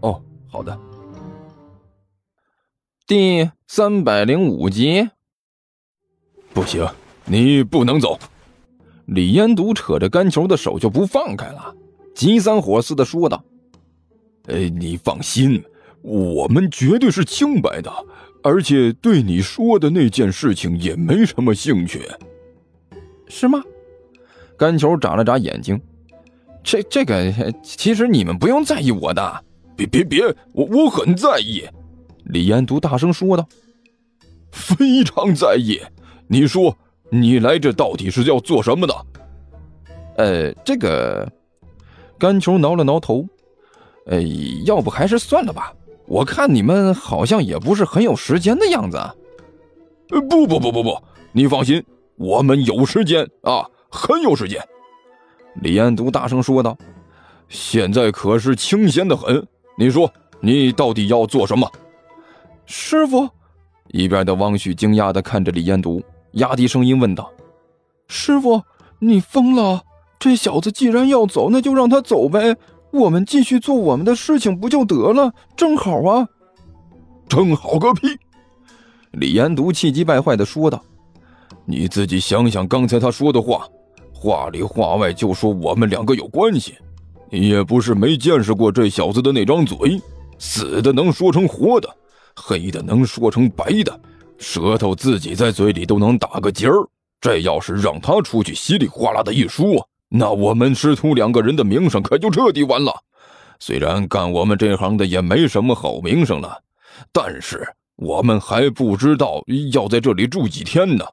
哦，好的。第三百零五集。不行，你不能走。李延独扯着甘球的手就不放开了，急三火四的说道：“哎，你放心，我们绝对是清白的，而且对你说的那件事情也没什么兴趣，是吗？”甘球眨了眨眼睛：“这这个，其实你们不用在意我的。”“别别别，我我很在意。”李延独大声说道：“非常在意。”你说。你来这到底是要做什么的？呃，这个，甘球挠了挠头，呃，要不还是算了吧。我看你们好像也不是很有时间的样子。呃，不不不不不，你放心，我们有时间啊，很有时间。李安都大声说道：“现在可是清闲的很。你说，你到底要做什么？”师傅，一边的汪旭惊讶的看着李彦独。压低声音问道：“师傅，你疯了？这小子既然要走，那就让他走呗，我们继续做我们的事情不就得了？正好啊！”“正好个屁！”李彦独气急败坏的说道：“你自己想想刚才他说的话，话里话外就说我们两个有关系。也不是没见识过这小子的那张嘴，死的能说成活的，黑的能说成白的。”舌头自己在嘴里都能打个结儿，这要是让他出去稀里哗啦的一说，那我们师徒两个人的名声可就彻底完了。虽然干我们这行的也没什么好名声了，但是我们还不知道要在这里住几天呢。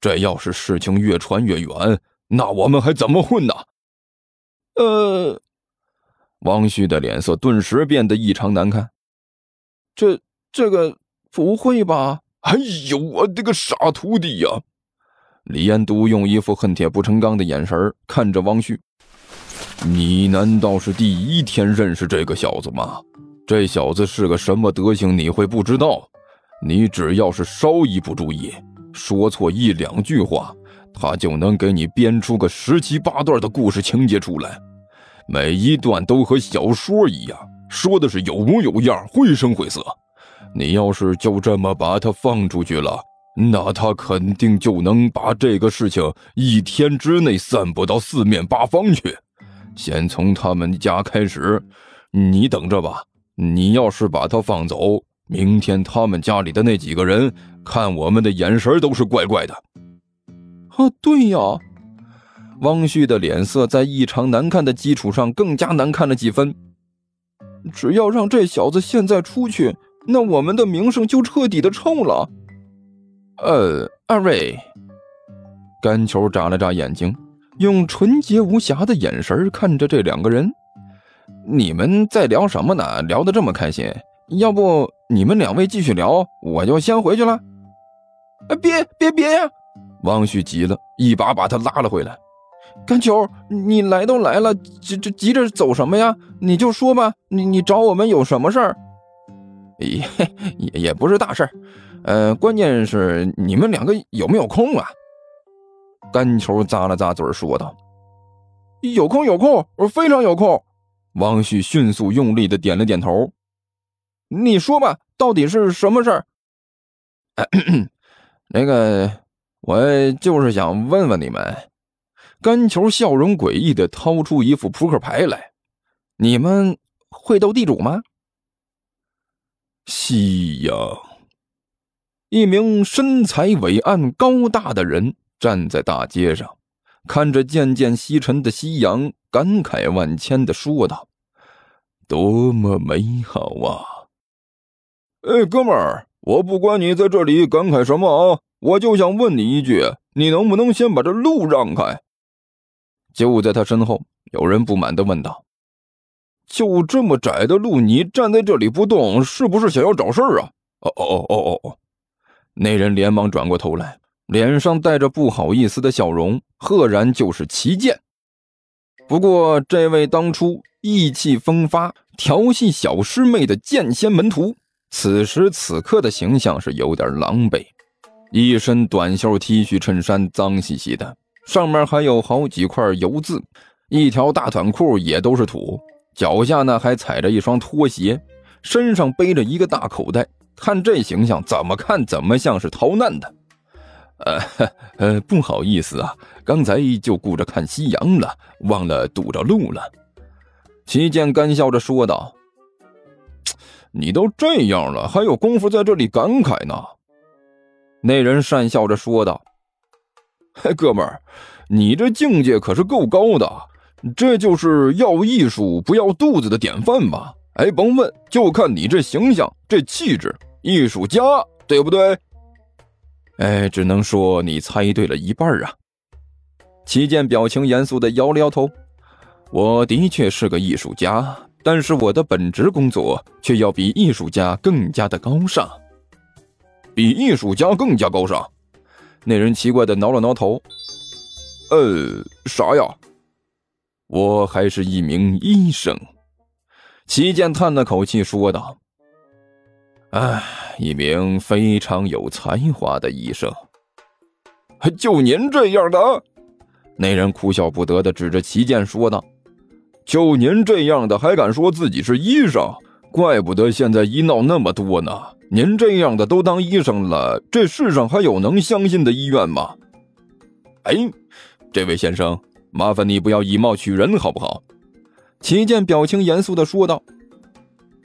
这要是事情越传越远，那我们还怎么混呢？呃，王旭的脸色顿时变得异常难看。这这个不会吧？哎呦，我的个傻徒弟呀！李彦都用一副恨铁不成钢的眼神看着汪旭：“你难道是第一天认识这个小子吗？这小子是个什么德行，你会不知道？你只要是稍一不注意，说错一两句话，他就能给你编出个十七八段的故事情节出来，每一段都和小说一样，说的是有模有样，绘声绘色。”你要是就这么把他放出去了，那他肯定就能把这个事情一天之内散布到四面八方去。先从他们家开始，你等着吧。你要是把他放走，明天他们家里的那几个人看我们的眼神都是怪怪的。啊，对呀。汪旭的脸色在异常难看的基础上更加难看了几分。只要让这小子现在出去。那我们的名声就彻底的臭了。呃，二位，甘球眨了眨眼睛，用纯洁无瑕的眼神看着这两个人。你们在聊什么呢？聊得这么开心，要不你们两位继续聊，我就先回去了。别别别呀！汪旭急了，一把把他拉了回来。甘球，你来都来了，急这急着走什么呀？你就说吧，你你找我们有什么事儿？也也也不是大事儿，呃，关键是你们两个有没有空啊？甘球咂了咂嘴说道：“有空有空，我非常有空。”王旭迅速用力的点了点头。你说吧，到底是什么事儿？那个，我就是想问问你们。甘球笑容诡异的掏出一副扑克牌来，你们会斗地主吗？夕阳，一名身材伟岸、高大的人站在大街上，看着渐渐西沉的夕阳，感慨万千的说道：“多么美好啊！”哎，哥们儿，我不管你在这里感慨什么啊，我就想问你一句，你能不能先把这路让开？就在他身后，有人不满的问道。就这么窄的路，你站在这里不动，是不是想要找事儿啊？哦哦哦哦哦！那人连忙转过头来，脸上带着不好意思的笑容，赫然就是齐剑。不过，这位当初意气风发、调戏小师妹的剑仙门徒，此时此刻的形象是有点狼狈，一身短袖 T 恤衬衫脏兮兮的，上面还有好几块油渍，一条大短裤也都是土。脚下呢还踩着一双拖鞋，身上背着一个大口袋，看这形象，怎么看怎么像是逃难的。呃呃，不好意思啊，刚才就顾着看夕阳了，忘了堵着路了。齐剑干笑着说道：“你都这样了，还有功夫在这里感慨呢？”那人讪笑着说道：“，哥们儿，你这境界可是够高的。”这就是要艺术不要肚子的典范吧？哎，甭问，就看你这形象、这气质，艺术家，对不对？哎，只能说你猜对了一半啊。齐健表情严肃的摇了摇头，我的确是个艺术家，但是我的本职工作却要比艺术家更加的高尚，比艺术家更加高尚。那人奇怪的挠了挠头，呃，啥呀？我还是一名医生，齐健叹了口气说道：“唉，一名非常有才华的医生。就您这样的？”那人哭笑不得的指着齐健说道：“就您这样的还敢说自己是医生？怪不得现在医闹那么多呢！您这样的都当医生了，这世上还有能相信的医院吗？”哎，这位先生。麻烦你不要以貌取人，好不好？齐健表情严肃的说道：“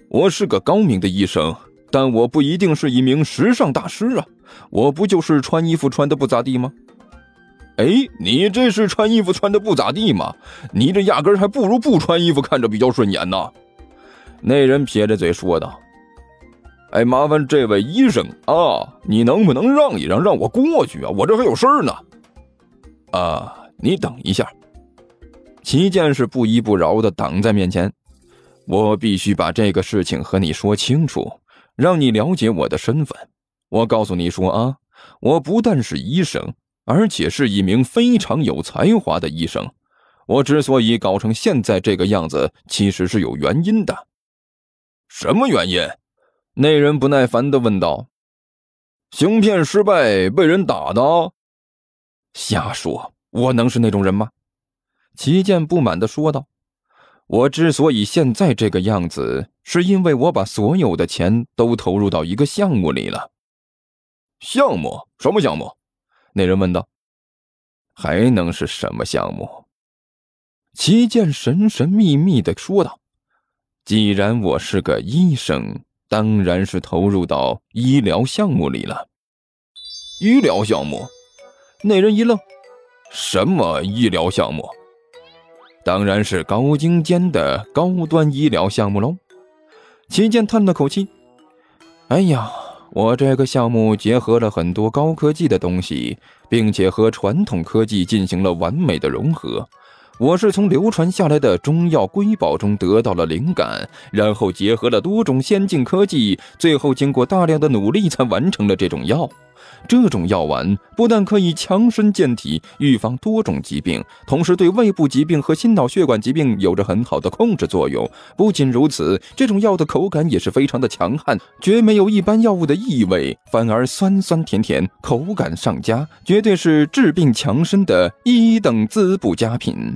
我是个高明的医生，但我不一定是一名时尚大师啊！我不就是穿衣服穿的不咋地吗？”哎，你这是穿衣服穿的不咋地吗？你这压根还不如不穿衣服看着比较顺眼呢。那人撇着嘴说道：“哎，麻烦这位医生啊，你能不能让一让，让我过去啊？我这还有事儿呢。”啊。你等一下，齐剑是不依不饶的挡在面前。我必须把这个事情和你说清楚，让你了解我的身份。我告诉你说啊，我不但是医生，而且是一名非常有才华的医生。我之所以搞成现在这个样子，其实是有原因的。什么原因？那人不耐烦的问道。行骗失败，被人打的？瞎说。我能是那种人吗？齐剑不满的说道：“我之所以现在这个样子，是因为我把所有的钱都投入到一个项目里了。”项目？什么项目？那人问道。“还能是什么项目？”齐剑神神秘秘的说道：“既然我是个医生，当然是投入到医疗项目里了。”医疗项目？那人一愣。什么医疗项目？当然是高精尖的高端医疗项目喽。齐健叹了口气：“哎呀，我这个项目结合了很多高科技的东西，并且和传统科技进行了完美的融合。我是从流传下来的中药瑰宝中得到了灵感，然后结合了多种先进科技，最后经过大量的努力才完成了这种药。”这种药丸不但可以强身健体、预防多种疾病，同时对胃部疾病和心脑血管疾病有着很好的控制作用。不仅如此，这种药的口感也是非常的强悍，绝没有一般药物的异味，反而酸酸甜甜，口感上佳，绝对是治病强身的一等滋补佳品。